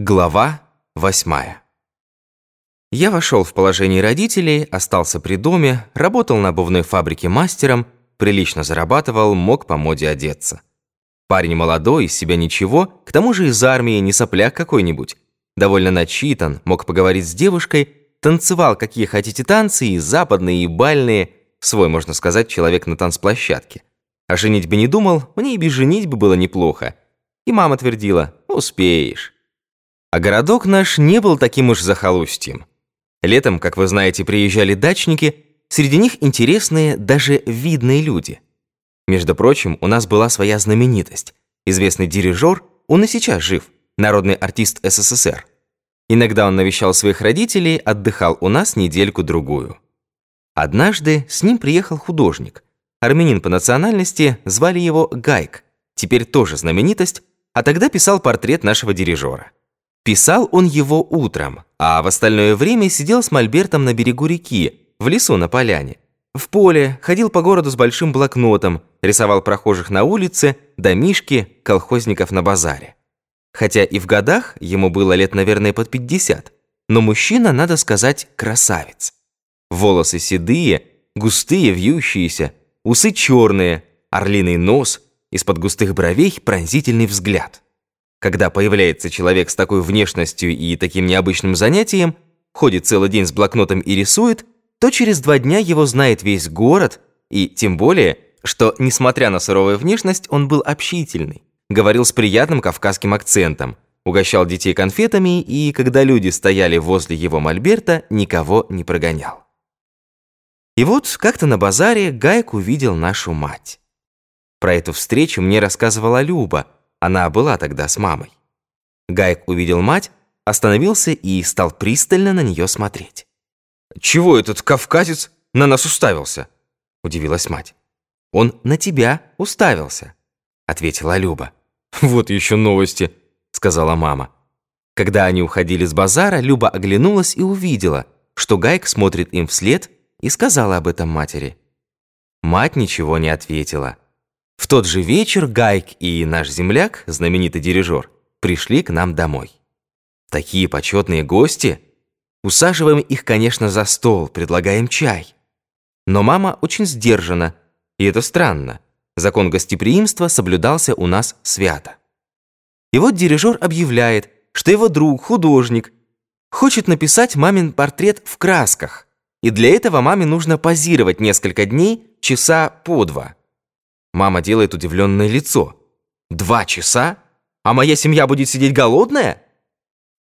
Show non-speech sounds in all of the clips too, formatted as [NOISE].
Глава восьмая. Я вошел в положение родителей, остался при доме, работал на обувной фабрике мастером, прилично зарабатывал, мог по моде одеться. Парень молодой, из себя ничего, к тому же из армии не сопляк какой-нибудь. Довольно начитан, мог поговорить с девушкой, танцевал какие хотите танцы, и западные, и бальные, свой, можно сказать, человек на танцплощадке. А женить бы не думал, мне и без женитьбы было неплохо. И мама твердила, успеешь. А городок наш не был таким уж захолустьем. Летом, как вы знаете, приезжали дачники, среди них интересные, даже видные люди. Между прочим, у нас была своя знаменитость. Известный дирижер, он и сейчас жив, народный артист СССР. Иногда он навещал своих родителей, отдыхал у нас недельку-другую. Однажды с ним приехал художник. Армянин по национальности, звали его Гайк, теперь тоже знаменитость, а тогда писал портрет нашего дирижера. Писал он его утром, а в остальное время сидел с мольбертом на берегу реки, в лесу на поляне. В поле, ходил по городу с большим блокнотом, рисовал прохожих на улице, домишки, колхозников на базаре. Хотя и в годах ему было лет, наверное, под 50, но мужчина, надо сказать, красавец. Волосы седые, густые, вьющиеся, усы черные, орлиный нос, из-под густых бровей пронзительный взгляд. Когда появляется человек с такой внешностью и таким необычным занятием, ходит целый день с блокнотом и рисует, то через два дня его знает весь город, и тем более, что, несмотря на суровую внешность, он был общительный, говорил с приятным кавказским акцентом, угощал детей конфетами и, когда люди стояли возле его мольберта, никого не прогонял. И вот как-то на базаре Гайк увидел нашу мать. Про эту встречу мне рассказывала Люба – она была тогда с мамой. Гайк увидел мать, остановился и стал пристально на нее смотреть. «Чего этот кавказец на нас уставился?» – удивилась мать. «Он на тебя уставился», – ответила Люба. «Вот еще новости», – сказала мама. Когда они уходили с базара, Люба оглянулась и увидела, что Гайк смотрит им вслед и сказала об этом матери. Мать ничего не ответила. В тот же вечер Гайк и наш земляк, знаменитый дирижер, пришли к нам домой. Такие почетные гости. Усаживаем их, конечно, за стол, предлагаем чай. Но мама очень сдержана, и это странно. Закон гостеприимства соблюдался у нас свято. И вот дирижер объявляет, что его друг, художник, хочет написать мамин портрет в красках, и для этого маме нужно позировать несколько дней, часа по два. Мама делает удивленное лицо. «Два часа? А моя семья будет сидеть голодная?»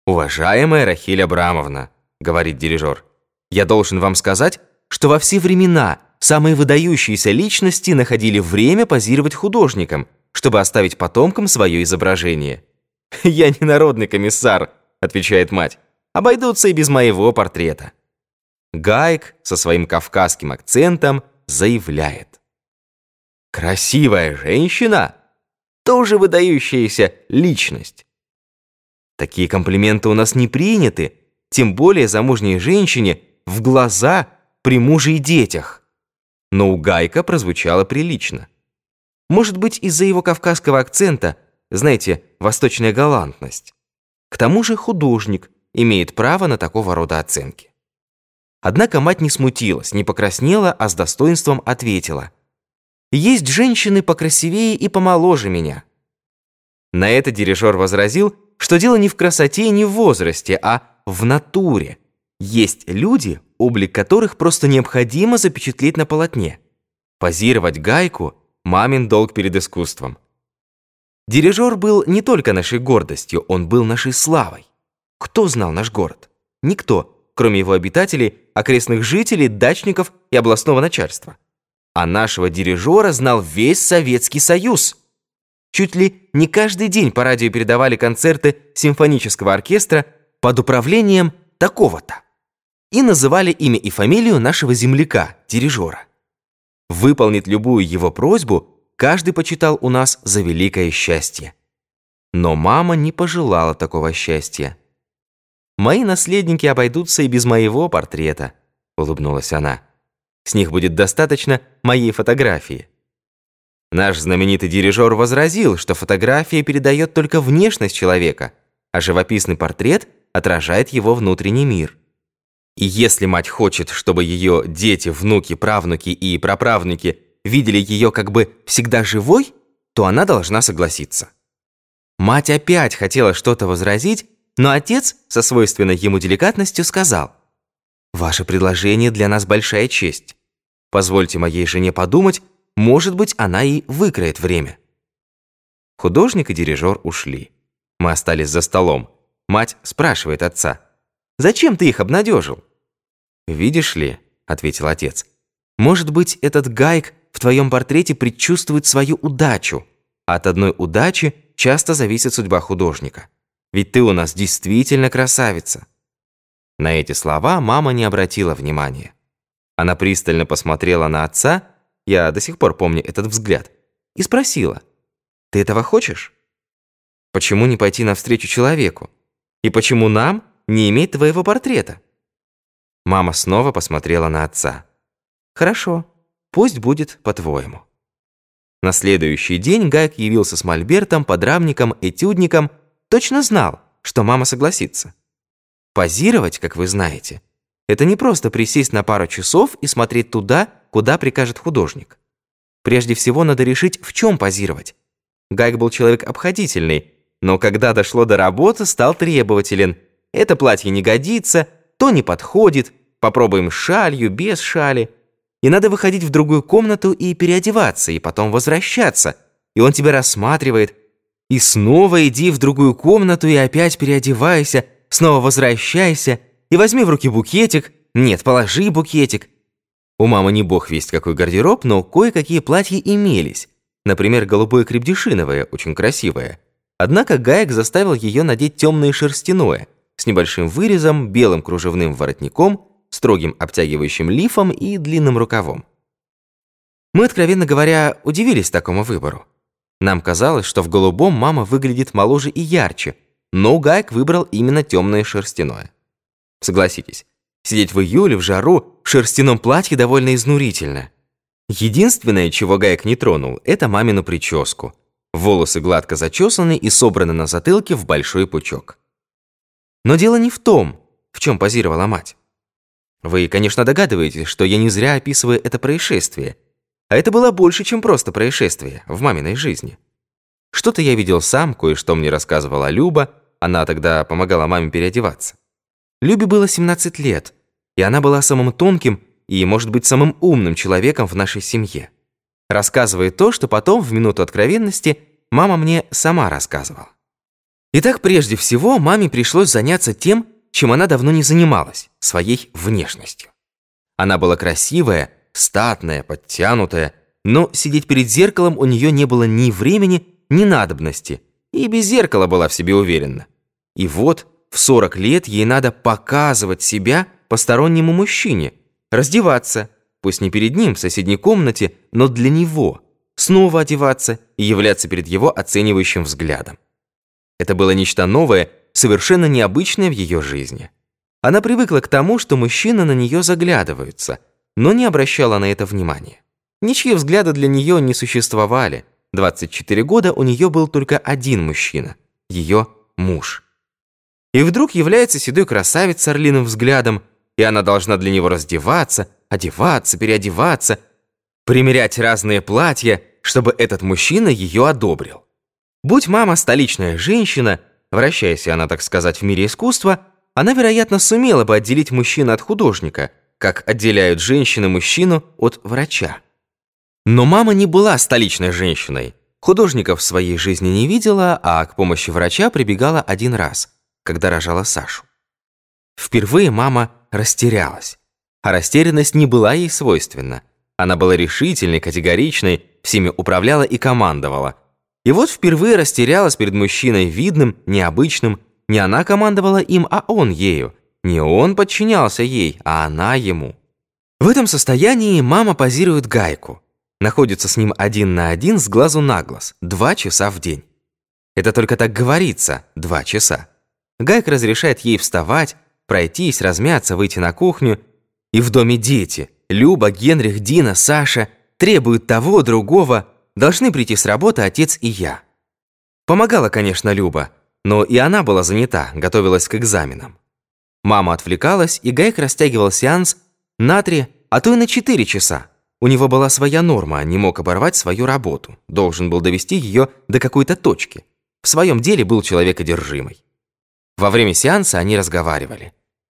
«Уважаемая Рахиль Абрамовна», — говорит дирижер, «я должен вам сказать, что во все времена самые выдающиеся личности находили время позировать художникам, чтобы оставить потомкам свое изображение». [LAUGHS] «Я не народный комиссар», — отвечает мать, «обойдутся и без моего портрета». Гайк со своим кавказским акцентом заявляет. Красивая женщина – тоже выдающаяся личность. Такие комплименты у нас не приняты, тем более замужней женщине в глаза при муже и детях. Но у Гайка прозвучало прилично. Может быть, из-за его кавказского акцента, знаете, восточная галантность. К тому же художник имеет право на такого рода оценки. Однако мать не смутилась, не покраснела, а с достоинством ответила. Есть женщины покрасивее и помоложе меня». На это дирижер возразил, что дело не в красоте и не в возрасте, а в натуре. Есть люди, облик которых просто необходимо запечатлеть на полотне. Позировать гайку – мамин долг перед искусством. Дирижер был не только нашей гордостью, он был нашей славой. Кто знал наш город? Никто, кроме его обитателей, окрестных жителей, дачников и областного начальства а нашего дирижера знал весь Советский Союз. Чуть ли не каждый день по радио передавали концерты симфонического оркестра под управлением такого-то. И называли имя и фамилию нашего земляка, дирижера. Выполнить любую его просьбу каждый почитал у нас за великое счастье. Но мама не пожелала такого счастья. «Мои наследники обойдутся и без моего портрета», — улыбнулась она. С них будет достаточно моей фотографии. Наш знаменитый дирижер возразил, что фотография передает только внешность человека, а живописный портрет отражает его внутренний мир. И если мать хочет, чтобы ее дети, внуки, правнуки и праправнуки видели ее как бы всегда живой, то она должна согласиться. Мать опять хотела что-то возразить, но отец со свойственной ему деликатностью сказал, «Ваше предложение для нас большая честь. Позвольте моей жене подумать, может быть, она и выкроет время». Художник и дирижер ушли. Мы остались за столом. Мать спрашивает отца, «Зачем ты их обнадежил?» «Видишь ли», — ответил отец, «может быть, этот гайк в твоем портрете предчувствует свою удачу. От одной удачи часто зависит судьба художника. Ведь ты у нас действительно красавица». На эти слова мама не обратила внимания. Она пристально посмотрела на отца, я до сих пор помню этот взгляд, и спросила, «Ты этого хочешь? Почему не пойти навстречу человеку? И почему нам не иметь твоего портрета?» Мама снова посмотрела на отца. «Хорошо, пусть будет по-твоему». На следующий день Гайк явился с мольбертом, подрамником, этюдником, точно знал, что мама согласится. Позировать, как вы знаете, это не просто присесть на пару часов и смотреть туда, куда прикажет художник. Прежде всего надо решить, в чем позировать. Гайк был человек обходительный, но когда дошло до работы, стал требователен. Это платье не годится, то не подходит, попробуем шалью, без шали. И надо выходить в другую комнату и переодеваться, и потом возвращаться. И он тебя рассматривает. И снова иди в другую комнату и опять переодевайся, снова возвращайся, и возьми в руки букетик. Нет, положи букетик. У мамы не бог весть какой гардероб, но кое-какие платья имелись. Например, голубое крепдешиновое, очень красивое. Однако Гаек заставил ее надеть темное шерстяное – с небольшим вырезом, белым кружевным воротником, строгим обтягивающим лифом и длинным рукавом. Мы, откровенно говоря, удивились такому выбору. Нам казалось, что в голубом мама выглядит моложе и ярче, но Гайк выбрал именно темное шерстяное. Согласитесь, сидеть в июле в жару в шерстяном платье довольно изнурительно. Единственное, чего Гайк не тронул, это мамину прическу. Волосы гладко зачесаны и собраны на затылке в большой пучок. Но дело не в том, в чем позировала мать. Вы, конечно, догадываетесь, что я не зря описываю это происшествие. А это было больше, чем просто происшествие в маминой жизни. Что-то я видел сам, кое-что мне рассказывала Люба, она тогда помогала маме переодеваться. Любе было 17 лет, и она была самым тонким и, может быть, самым умным человеком в нашей семье. Рассказывая то, что потом, в минуту откровенности, мама мне сама рассказывала. Итак, прежде всего, маме пришлось заняться тем, чем она давно не занималась – своей внешностью. Она была красивая, статная, подтянутая, но сидеть перед зеркалом у нее не было ни времени, ни надобности, и без зеркала была в себе уверена. И вот в 40 лет ей надо показывать себя постороннему мужчине, раздеваться, пусть не перед ним в соседней комнате, но для него, снова одеваться и являться перед его оценивающим взглядом. Это было нечто новое, совершенно необычное в ее жизни. Она привыкла к тому, что мужчины на нее заглядываются, но не обращала на это внимания. Ничьи взгляды для нее не существовали. 24 года у нее был только один мужчина – ее муж. И вдруг является седой красавец с орлиным взглядом, и она должна для него раздеваться, одеваться, переодеваться, примерять разные платья, чтобы этот мужчина ее одобрил. Будь мама столичная женщина, вращаясь она, так сказать, в мире искусства, она, вероятно, сумела бы отделить мужчину от художника, как отделяют женщины мужчину от врача. Но мама не была столичной женщиной. Художников в своей жизни не видела, а к помощи врача прибегала один раз, когда рожала Сашу. Впервые мама растерялась. А растерянность не была ей свойственна. Она была решительной, категоричной, всеми управляла и командовала – и вот впервые растерялась перед мужчиной видным, необычным. Не она командовала им, а он ею. Не он подчинялся ей, а она ему. В этом состоянии мама позирует гайку. Находится с ним один на один с глазу на глаз. Два часа в день. Это только так говорится, два часа. Гайка разрешает ей вставать, пройтись, размяться, выйти на кухню. И в доме дети. Люба, Генрих, Дина, Саша требуют того, другого – Должны прийти с работы отец и я. Помогала, конечно, Люба. но и она была занята, готовилась к экзаменам. Мама отвлекалась, и Гайк растягивал сеанс на три, а то и на четыре часа. У него была своя норма, не мог оборвать свою работу, должен был довести ее до какой-то точки. В своем деле был человек одержимый. Во время сеанса они разговаривали.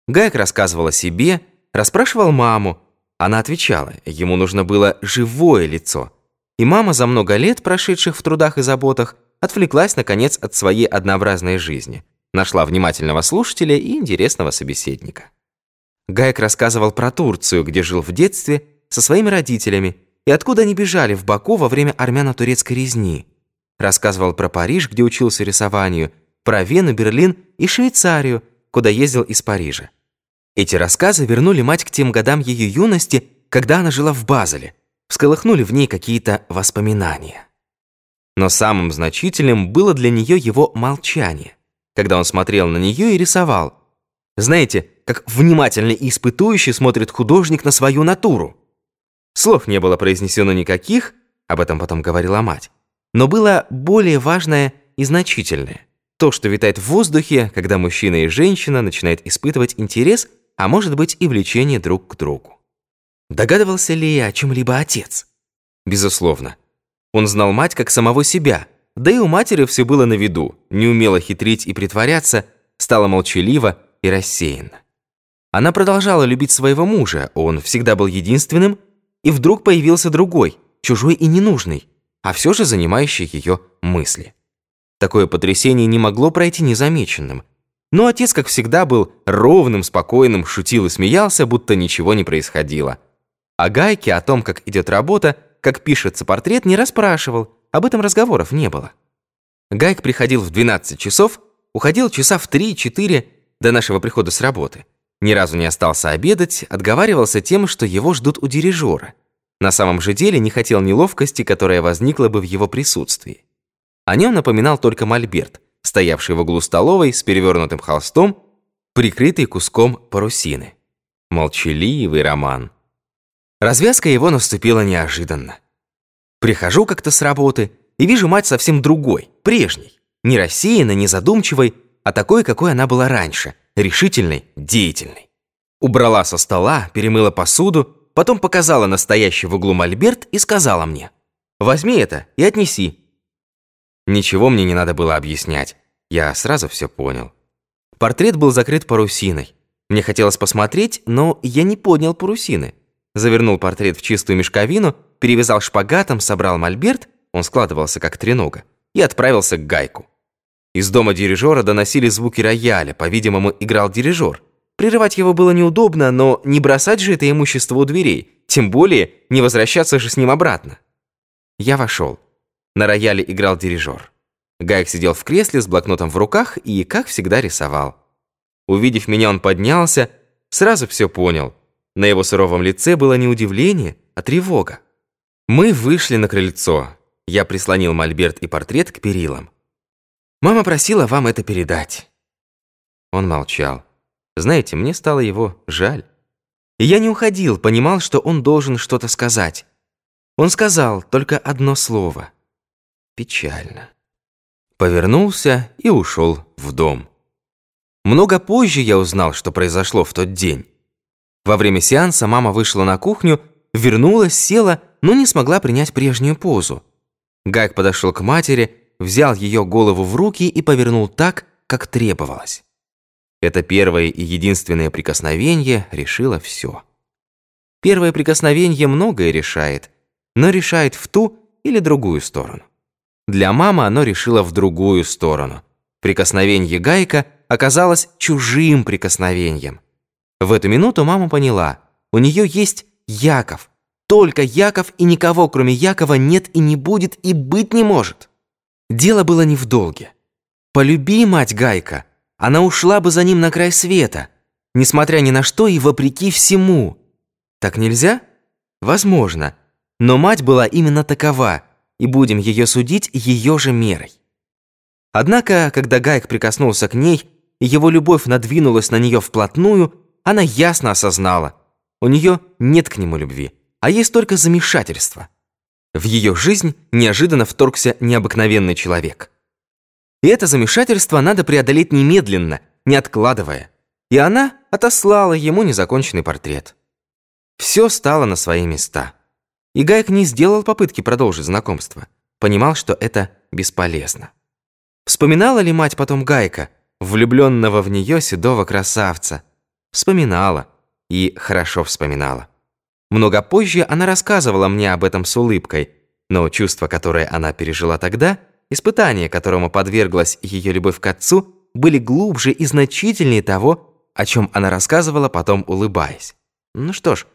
Гайк рассказывал о себе, расспрашивал маму. Она отвечала, ему нужно было живое лицо. И мама за много лет, прошедших в трудах и заботах, отвлеклась, наконец, от своей однообразной жизни. Нашла внимательного слушателя и интересного собеседника. Гайк рассказывал про Турцию, где жил в детстве со своими родителями, и откуда они бежали в Баку во время армяно-турецкой резни. Рассказывал про Париж, где учился рисованию, про Вену, Берлин и Швейцарию, куда ездил из Парижа. Эти рассказы вернули мать к тем годам ее юности, когда она жила в Базеле, всколыхнули в ней какие-то воспоминания. Но самым значительным было для нее его молчание, когда он смотрел на нее и рисовал. Знаете, как внимательно и испытующе смотрит художник на свою натуру. Слов не было произнесено никаких, об этом потом говорила мать, но было более важное и значительное. То, что витает в воздухе, когда мужчина и женщина начинают испытывать интерес, а может быть и влечение друг к другу. Догадывался ли о чем-либо отец? Безусловно. Он знал мать как самого себя, да и у матери все было на виду, не умела хитрить и притворяться, стала молчалива и рассеянна. Она продолжала любить своего мужа, он всегда был единственным, и вдруг появился другой, чужой и ненужный, а все же занимающий ее мысли. Такое потрясение не могло пройти незамеченным. Но отец, как всегда, был ровным, спокойным, шутил и смеялся, будто ничего не происходило. А Гайке о том, как идет работа, как пишется портрет, не расспрашивал, об этом разговоров не было. Гайк приходил в 12 часов, уходил часа в 3-4 до нашего прихода с работы. Ни разу не остался обедать, отговаривался тем, что его ждут у дирижера. На самом же деле не хотел неловкости, которая возникла бы в его присутствии. О нем напоминал только мольберт, стоявший в углу столовой с перевернутым холстом, прикрытый куском парусины. Молчаливый роман. Развязка его наступила неожиданно. Прихожу как-то с работы и вижу мать совсем другой, прежней. Не рассеянной, не задумчивой, а такой, какой она была раньше, решительной, деятельной. Убрала со стола, перемыла посуду, потом показала настоящий в углу мольберт и сказала мне, «Возьми это и отнеси, Ничего мне не надо было объяснять. Я сразу все понял. Портрет был закрыт парусиной. Мне хотелось посмотреть, но я не поднял парусины. Завернул портрет в чистую мешковину, перевязал шпагатом, собрал мольберт, он складывался как тренога, и отправился к гайку. Из дома дирижера доносили звуки рояля, по-видимому, играл дирижер. Прерывать его было неудобно, но не бросать же это имущество у дверей, тем более не возвращаться же с ним обратно. Я вошел. На рояле играл дирижер. Гайк сидел в кресле с блокнотом в руках и, как всегда, рисовал. Увидев меня, он поднялся, сразу все понял. На его суровом лице было не удивление, а тревога. Мы вышли на крыльцо. Я прислонил мольберт и портрет к перилам. «Мама просила вам это передать». Он молчал. Знаете, мне стало его жаль. И я не уходил, понимал, что он должен что-то сказать. Он сказал только одно слово — печально. Повернулся и ушел в дом. Много позже я узнал, что произошло в тот день. Во время сеанса мама вышла на кухню, вернулась, села, но не смогла принять прежнюю позу. Гайк подошел к матери, взял ее голову в руки и повернул так, как требовалось. Это первое и единственное прикосновение решило все. Первое прикосновение многое решает, но решает в ту или другую сторону. Для мамы оно решило в другую сторону. Прикосновение Гайка оказалось чужим прикосновением. В эту минуту мама поняла, у нее есть Яков. Только Яков и никого, кроме Якова, нет и не будет и быть не может. Дело было не в долге. Полюби мать Гайка, она ушла бы за ним на край света, несмотря ни на что и вопреки всему. Так нельзя? Возможно. Но мать была именно такова – и будем ее судить ее же мерой. Однако, когда Гайк прикоснулся к ней, и его любовь надвинулась на нее вплотную, она ясно осознала, у нее нет к нему любви, а есть только замешательство. В ее жизнь неожиданно вторгся необыкновенный человек – И это замешательство надо преодолеть немедленно, не откладывая. И она отослала ему незаконченный портрет. Все стало на свои места. И Гайк не сделал попытки продолжить знакомство. Понимал, что это бесполезно. Вспоминала ли мать потом Гайка, влюбленного в нее седого красавца? Вспоминала. И хорошо вспоминала. Много позже она рассказывала мне об этом с улыбкой, но чувство, которое она пережила тогда, испытание, которому подверглась ее любовь к отцу, были глубже и значительнее того, о чем она рассказывала, потом улыбаясь. Ну что ж,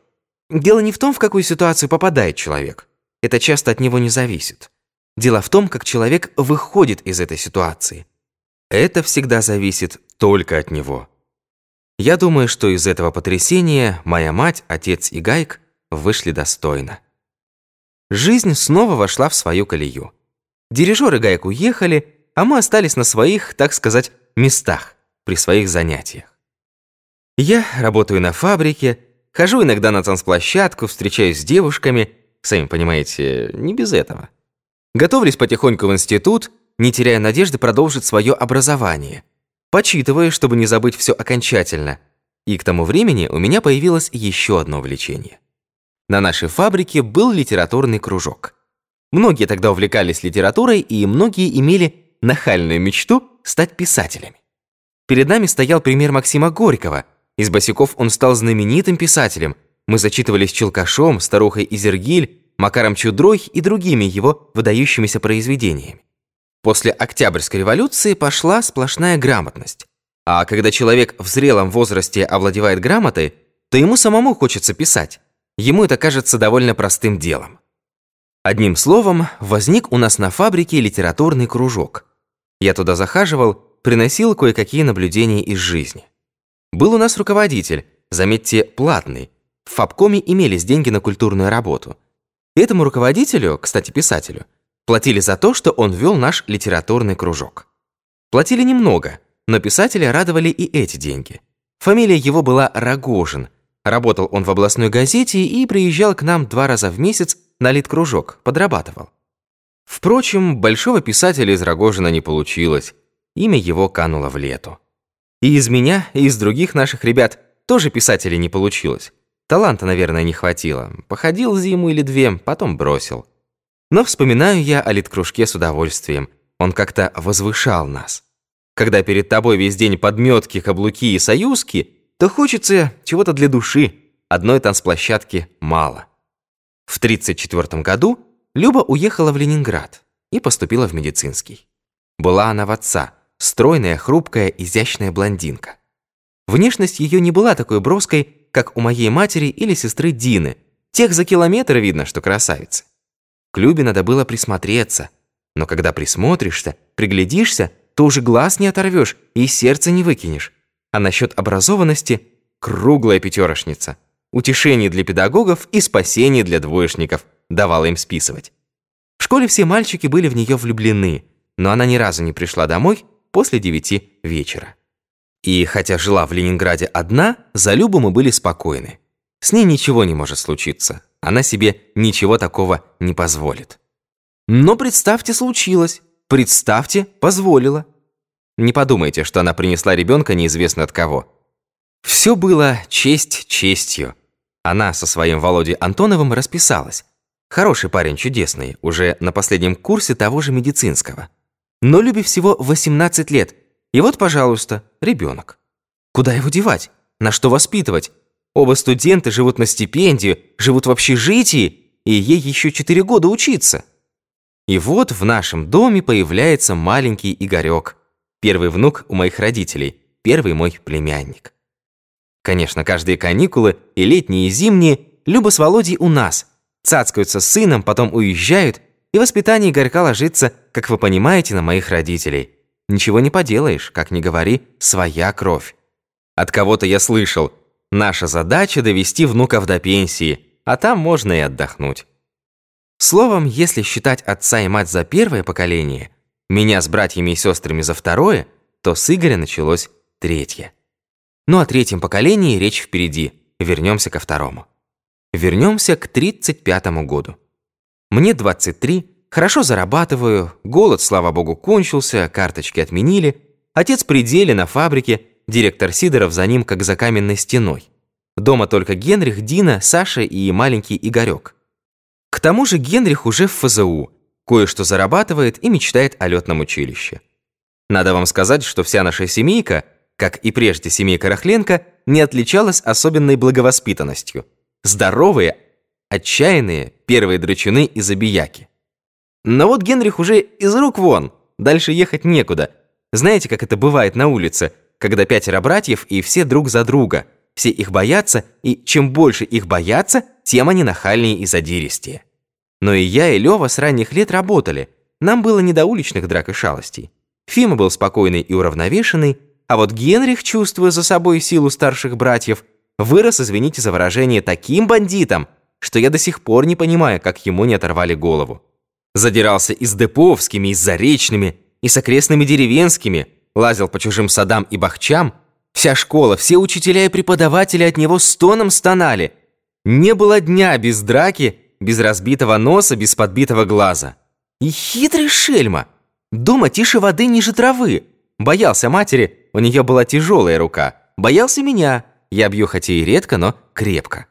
дело не в том, в какую ситуацию попадает человек. Это часто от него не зависит. Дело в том, как человек выходит из этой ситуации. Это всегда зависит только от него. Я думаю, что из этого потрясения моя мать, отец и Гайк вышли достойно. Жизнь снова вошла в свою колею. Дирижеры Гайк уехали, а мы остались на своих, так сказать, местах, при своих занятиях. Я работаю на фабрике, хожу иногда на танцплощадку, встречаюсь с девушками, сами понимаете, не без этого. Готовлюсь потихоньку в институт, не теряя надежды продолжить свое образование. Почитываю, чтобы не забыть все окончательно. И к тому времени у меня появилось еще одно увлечение. На нашей фабрике был литературный кружок. Многие тогда увлекались литературой, и многие имели нахальную мечту стать писателями. Перед нами стоял пример Максима Горького. Из босиков он стал знаменитым писателем. Мы зачитывались Челкашом, Старухой Изергиль, Макаром Чудрой и другими его выдающимися произведениями. После Октябрьской революции пошла сплошная грамотность. А когда человек в зрелом возрасте овладевает грамотой, то ему самому хочется писать. Ему это кажется довольно простым делом. Одним словом, возник у нас на фабрике литературный кружок. Я туда захаживал, приносил кое-какие наблюдения из жизни. Был у нас руководитель, заметьте, платный. В Фабкоме имелись деньги на культурную работу – Этому руководителю, кстати, писателю, платили за то, что он вел наш литературный кружок. Платили немного, но писателя радовали и эти деньги. Фамилия его была Рогожин. Работал он в областной газете и приезжал к нам два раза в месяц на литкружок, подрабатывал. Впрочем, большого писателя из Рогожина не получилось. Имя его кануло в лету. И из меня, и из других наших ребят тоже писателей не получилось. Таланта, наверное, не хватило. Походил зиму или две, потом бросил. Но вспоминаю я о литкружке с удовольствием. Он как-то возвышал нас. Когда перед тобой весь день подметки, каблуки и союзки, то хочется чего-то для души. Одной танцплощадки мало. В 1934 году Люба уехала в Ленинград и поступила в медицинский. Была она в отца, стройная, хрупкая, изящная блондинка. Внешность ее не была такой броской, как у моей матери или сестры Дины. Тех за километр видно, что красавицы. К Любе надо было присмотреться. Но когда присмотришься, приглядишься, то уже глаз не оторвешь и сердце не выкинешь. А насчет образованности – круглая пятерошница. Утешение для педагогов и спасение для двоечников давала им списывать. В школе все мальчики были в нее влюблены, но она ни разу не пришла домой после девяти вечера. И хотя жила в Ленинграде одна, за Любу мы были спокойны. С ней ничего не может случиться. Она себе ничего такого не позволит. Но представьте, случилось. Представьте, позволила. Не подумайте, что она принесла ребенка неизвестно от кого. Все было честь честью. Она со своим Володей Антоновым расписалась. Хороший парень, чудесный, уже на последнем курсе того же медицинского. Но Любе всего 18 лет – и вот, пожалуйста, ребенок. Куда его девать? На что воспитывать? Оба студенты живут на стипендию, живут в общежитии, и ей еще четыре года учиться. И вот в нашем доме появляется маленький Игорек, первый внук у моих родителей, первый мой племянник. Конечно, каждые каникулы, и летние, и зимние, Люба с Володей у нас. Цацкаются с сыном, потом уезжают, и воспитание Игорька ложится, как вы понимаете, на моих родителей. Ничего не поделаешь, как ни говори, своя кровь. От кого-то я слышал, наша задача довести внуков до пенсии, а там можно и отдохнуть. Словом, если считать отца и мать за первое поколение, меня с братьями и сестрами за второе, то с Игоря началось третье. Ну о третьем поколении речь впереди, вернемся ко второму. Вернемся к 35 году. Мне 23, Хорошо зарабатываю, голод, слава богу, кончился, карточки отменили. Отец при на фабрике, директор Сидоров за ним, как за каменной стеной. Дома только Генрих, Дина, Саша и маленький Игорек. К тому же Генрих уже в ФЗУ, кое-что зарабатывает и мечтает о летном училище. Надо вам сказать, что вся наша семейка, как и прежде семейка Рахленко, не отличалась особенной благовоспитанностью. Здоровые, отчаянные, первые драчуны и забияки. Но вот Генрих уже из рук вон, дальше ехать некуда. Знаете, как это бывает на улице, когда пятеро братьев и все друг за друга. Все их боятся, и чем больше их боятся, тем они нахальнее и задиристее. Но и я, и Лёва с ранних лет работали. Нам было не до уличных драк и шалостей. Фима был спокойный и уравновешенный, а вот Генрих, чувствуя за собой силу старших братьев, вырос, извините за выражение, таким бандитом, что я до сих пор не понимаю, как ему не оторвали голову. Задирался и с Деповскими, и с Заречными, и с окрестными деревенскими, лазил по чужим садам и бахчам. Вся школа, все учителя и преподаватели от него стоном стонали. Не было дня без драки, без разбитого носа, без подбитого глаза. И хитрый шельма. Дома тише воды ниже травы. Боялся матери, у нее была тяжелая рука. Боялся меня. Я бью хотя и редко, но крепко.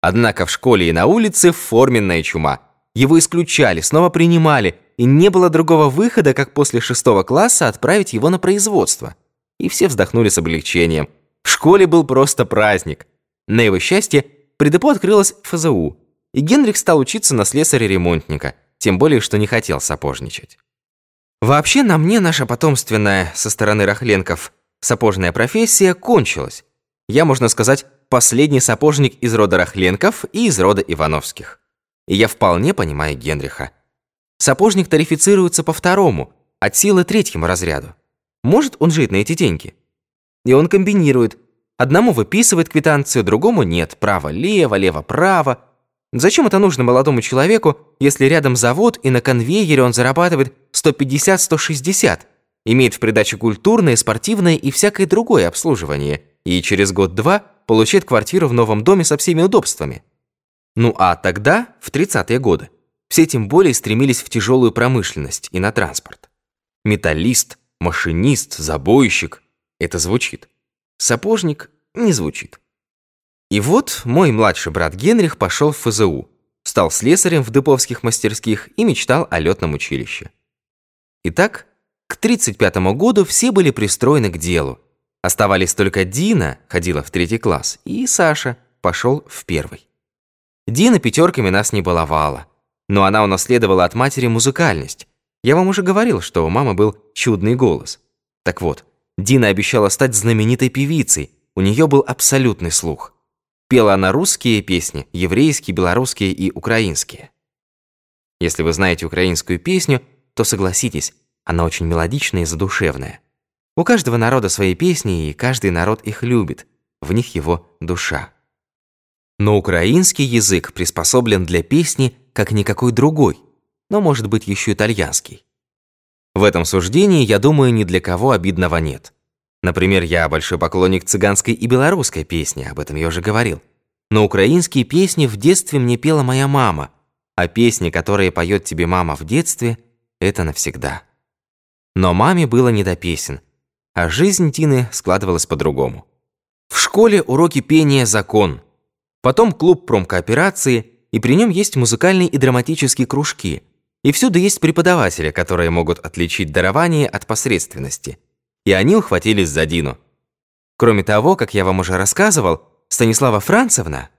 Однако в школе и на улице форменная чума. Его исключали, снова принимали, и не было другого выхода, как после шестого класса отправить его на производство. И все вздохнули с облегчением. В школе был просто праздник. На его счастье, при депо открылась ФЗУ, и Генрих стал учиться на слесаря-ремонтника, тем более, что не хотел сапожничать. Вообще, на мне наша потомственная, со стороны Рахленков, сапожная профессия кончилась. Я, можно сказать, последний сапожник из рода Рахленков и из рода Ивановских. И я вполне понимаю Генриха. Сапожник тарифицируется по второму, от силы третьему разряду. Может он жить на эти деньги? И он комбинирует. Одному выписывает квитанцию, другому нет. Право-лево, лево-право. Зачем это нужно молодому человеку, если рядом завод и на конвейере он зарабатывает 150-160, имеет в придачу культурное, спортивное и всякое другое обслуживание, и через год-два получает квартиру в новом доме со всеми удобствами? Ну а тогда, в 30-е годы, все тем более стремились в тяжелую промышленность и на транспорт. Металлист, машинист, забойщик – это звучит. Сапожник – не звучит. И вот мой младший брат Генрих пошел в ФЗУ, стал слесарем в деповских мастерских и мечтал о летном училище. Итак, к 35 году все были пристроены к делу. Оставались только Дина, ходила в третий класс, и Саша пошел в первый. Дина пятерками нас не баловала, но она унаследовала от матери музыкальность. Я вам уже говорил, что у мамы был чудный голос. Так вот, Дина обещала стать знаменитой певицей, у нее был абсолютный слух. Пела она русские песни, еврейские, белорусские и украинские. Если вы знаете украинскую песню, то согласитесь, она очень мелодичная и задушевная. У каждого народа свои песни, и каждый народ их любит. В них его душа. Но украинский язык приспособлен для песни, как никакой другой, но может быть еще итальянский. В этом суждении, я думаю, ни для кого обидного нет. Например, я большой поклонник цыганской и белорусской песни, об этом я уже говорил. Но украинские песни в детстве мне пела моя мама, а песни, которые поет тебе мама в детстве, это навсегда. Но маме было не до песен, а жизнь Тины складывалась по-другому. В школе уроки пения – закон – Потом клуб промкооперации, и при нем есть музыкальные и драматические кружки. И всюду есть преподаватели, которые могут отличить дарование от посредственности. И они ухватились за Дину. Кроме того, как я вам уже рассказывал, Станислава Францевна...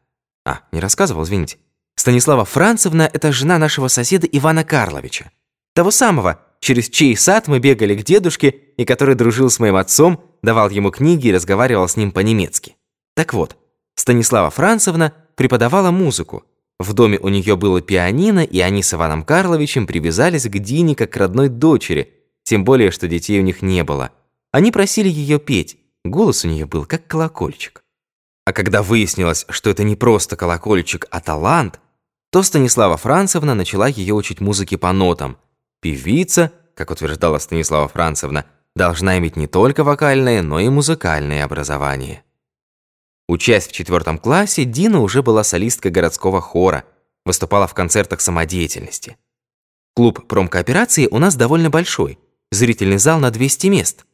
А, не рассказывал, извините. Станислава Францевна – это жена нашего соседа Ивана Карловича. Того самого, через чей сад мы бегали к дедушке, и который дружил с моим отцом, давал ему книги и разговаривал с ним по-немецки. Так вот, Станислава Францевна преподавала музыку. В доме у нее было пианино, и они с Иваном Карловичем привязались к Дине как к родной дочери, тем более, что детей у них не было. Они просили ее петь, голос у нее был как колокольчик. А когда выяснилось, что это не просто колокольчик, а талант, то Станислава Францевна начала ее учить музыке по нотам. Певица, как утверждала Станислава Францевна, должна иметь не только вокальное, но и музыкальное образование. Учась в четвертом классе, Дина уже была солисткой городского хора, выступала в концертах самодеятельности. Клуб промкооперации у нас довольно большой. Зрительный зал на 200 мест.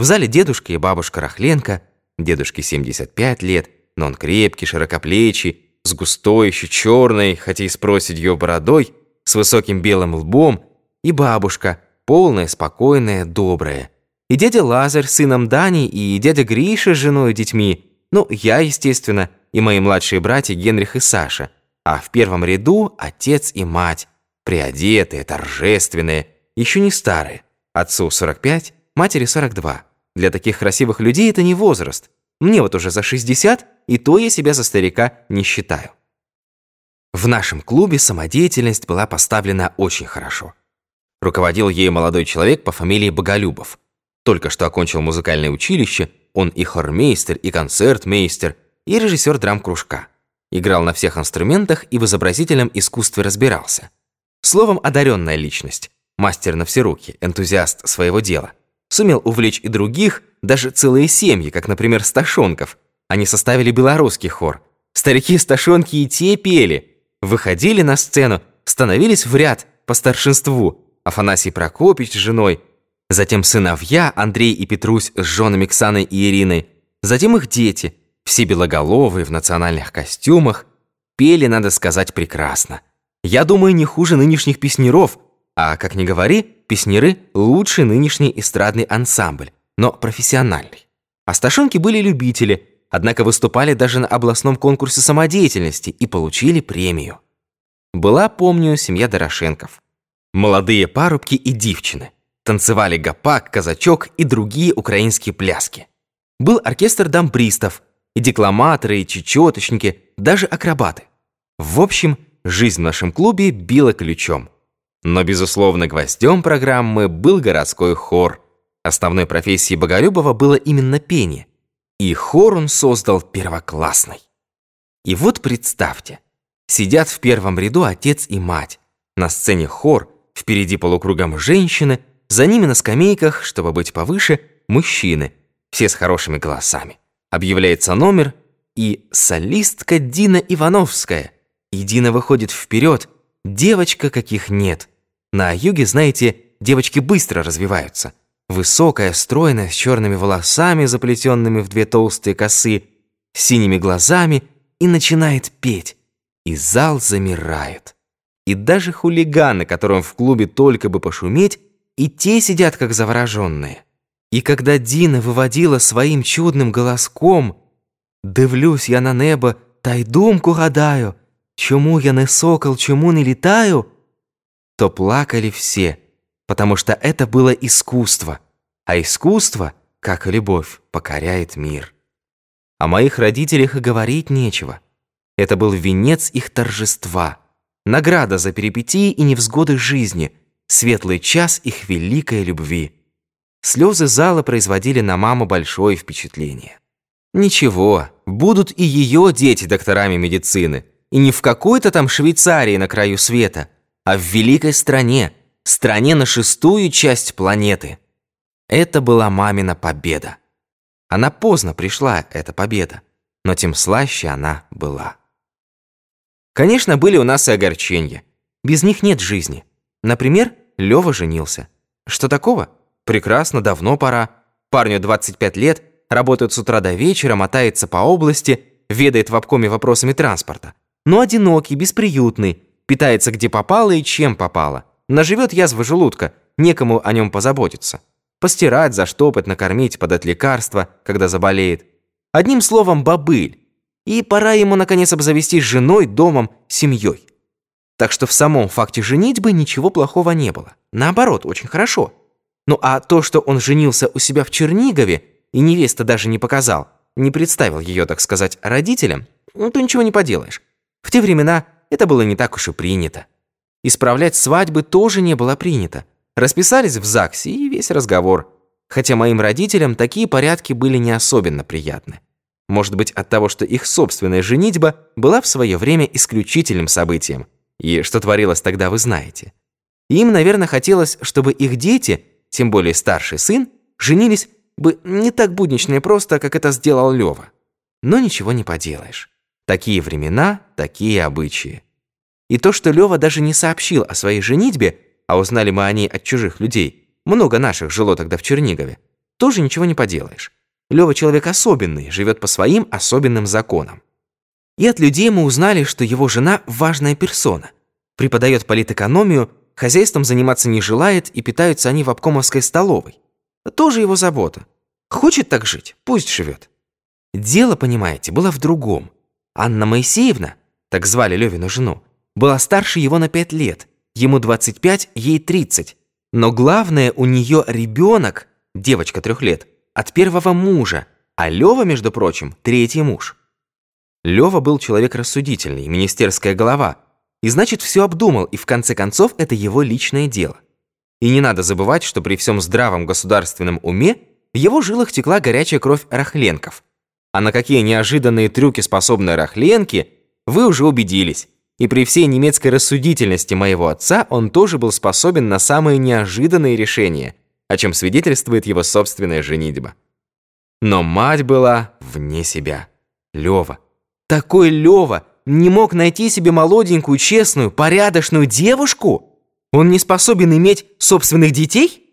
В зале дедушка и бабушка Рахленко. Дедушке 75 лет, но он крепкий, широкоплечий, с густой, еще черной, хотя и с проседью бородой, с высоким белым лбом, и бабушка, полная, спокойная, добрая. И дядя Лазарь с сыном Дани, и дядя Гриша с женой и детьми, ну, я, естественно, и мои младшие братья Генрих и Саша. А в первом ряду отец и мать, приодетые, торжественные, еще не старые. Отцу 45, матери 42. Для таких красивых людей это не возраст. Мне вот уже за 60, и то я себя за старика не считаю. В нашем клубе самодеятельность была поставлена очень хорошо. Руководил ею молодой человек по фамилии Боголюбов. Только что окончил музыкальное училище, он и хормейстер, и концертмейстер, и режиссер драм-кружка. Играл на всех инструментах и в изобразительном искусстве разбирался. Словом, одаренная личность, мастер на все руки, энтузиаст своего дела. Сумел увлечь и других, даже целые семьи, как, например, Сташонков. Они составили белорусский хор. Старики-сташонки и те пели. Выходили на сцену, становились в ряд по старшинству. Афанасий Прокопич с женой. Затем сыновья Андрей и Петрусь с женами Ксаной и Ириной. Затем их дети, все белоголовые в национальных костюмах. Пели, надо сказать, прекрасно. Я думаю, не хуже нынешних песнеров, а, как ни говори, песнеры – лучший нынешний эстрадный ансамбль, но профессиональный. Асташонки были любители, однако выступали даже на областном конкурсе самодеятельности и получили премию. Была, помню, семья Дорошенков. Молодые парубки и девчины. Танцевали гопак, казачок и другие украинские пляски. Был оркестр дамбристов, и декламаторы, и чечеточники, даже акробаты. В общем, жизнь в нашем клубе била ключом. Но, безусловно, гвоздем программы был городской хор. Основной профессией Боголюбова было именно пение. И хор он создал первоклассный. И вот представьте, сидят в первом ряду отец и мать. На сцене хор, впереди полукругом женщины, за ними на скамейках, чтобы быть повыше, мужчины, все с хорошими голосами. Объявляется номер, и солистка Дина Ивановская. И Дина выходит вперед, девочка каких нет. На юге, знаете, девочки быстро развиваются. Высокая, стройная, с черными волосами, заплетенными в две толстые косы, с синими глазами, и начинает петь. И зал замирает. И даже хулиганы, которым в клубе только бы пошуметь, и те сидят как завороженные. І когда Діна виводила своїм чудним голоском, дивлюсь я на небо та й думку гадаю, чому я не сокол, чому не летаю, То плакали все, потому что это было искусство, а искусство, как и любовь, покоряет мир. О моих родителях и говорить нечего. Это был венец их торжества, награда за перипетии и невзгоды жизни, светлый час их великой любви. Слезы зала производили на маму большое впечатление. Ничего, будут и ее дети докторами медицины. И не в какой-то там Швейцарии на краю света, а в великой стране, стране на шестую часть планеты. Это была мамина победа. Она поздно пришла, эта победа, но тем слаще она была. Конечно, были у нас и огорчения. Без них нет жизни. Например, Лёва женился. Что такого? Прекрасно, давно пора. Парню 25 лет, работает с утра до вечера, мотается по области, ведает в обкоме вопросами транспорта. Но одинокий, бесприютный, питается где попало и чем попало. Наживет язва желудка, некому о нем позаботиться. Постирать, заштопать, накормить, подать лекарства, когда заболеет. Одним словом, бобыль. И пора ему, наконец, обзавестись женой, домом, семьей. Так что в самом факте женитьбы ничего плохого не было. Наоборот, очень хорошо. Ну а то, что он женился у себя в Чернигове, и невеста даже не показал, не представил ее, так сказать, родителям, ну то ничего не поделаешь. В те времена это было не так уж и принято. Исправлять свадьбы тоже не было принято. Расписались в ЗАГСе и весь разговор. Хотя моим родителям такие порядки были не особенно приятны. Может быть, от того, что их собственная женитьба была в свое время исключительным событием. И что творилось тогда, вы знаете. Им, наверное, хотелось, чтобы их дети тем более старший сын, женились бы не так буднично и просто, как это сделал Лёва. Но ничего не поделаешь. Такие времена, такие обычаи. И то, что Лёва даже не сообщил о своей женитьбе, а узнали мы о ней от чужих людей, много наших жило тогда в Чернигове, тоже ничего не поделаешь. Лёва человек особенный, живет по своим особенным законам. И от людей мы узнали, что его жена важная персона. Преподает политэкономию, хозяйством заниматься не желает и питаются они в обкомовской столовой. Тоже его забота. Хочет так жить, пусть живет. Дело, понимаете, было в другом. Анна Моисеевна, так звали Левину жену, была старше его на пять лет. Ему 25, ей 30. Но главное, у нее ребенок, девочка трех лет, от первого мужа, а Лева, между прочим, третий муж. Лева был человек рассудительный, министерская голова, и значит, все обдумал, и в конце концов это его личное дело. И не надо забывать, что при всем здравом государственном уме в его жилах текла горячая кровь Рахленков. А на какие неожиданные трюки способны Рахленки, вы уже убедились. И при всей немецкой рассудительности моего отца он тоже был способен на самые неожиданные решения, о чем свидетельствует его собственная женитьба. Но мать была вне себя. Лёва. Такой Лёва не мог найти себе молоденькую, честную, порядочную девушку? Он не способен иметь собственных детей?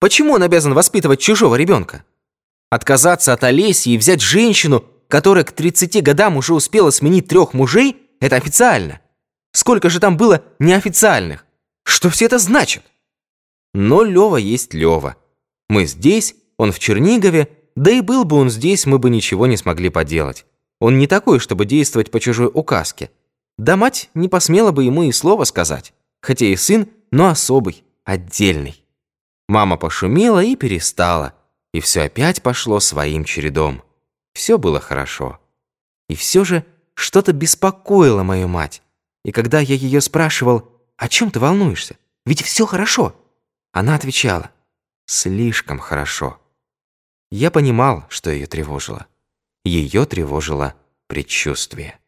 Почему он обязан воспитывать чужого ребенка? Отказаться от Олеси и взять женщину, которая к 30 годам уже успела сменить трех мужей, это официально. Сколько же там было неофициальных? Что все это значит? Но Лёва есть Лёва. Мы здесь, он в Чернигове, да и был бы он здесь, мы бы ничего не смогли поделать. Он не такой, чтобы действовать по чужой указке. Да мать не посмела бы ему и слова сказать. Хотя и сын, но особый, отдельный. Мама пошумела и перестала. И все опять пошло своим чередом. Все было хорошо. И все же что-то беспокоило мою мать. И когда я ее спрашивал, «О чем ты волнуешься? Ведь все хорошо!» Она отвечала, «Слишком хорошо». Я понимал, что ее тревожило. Ее тревожило предчувствие.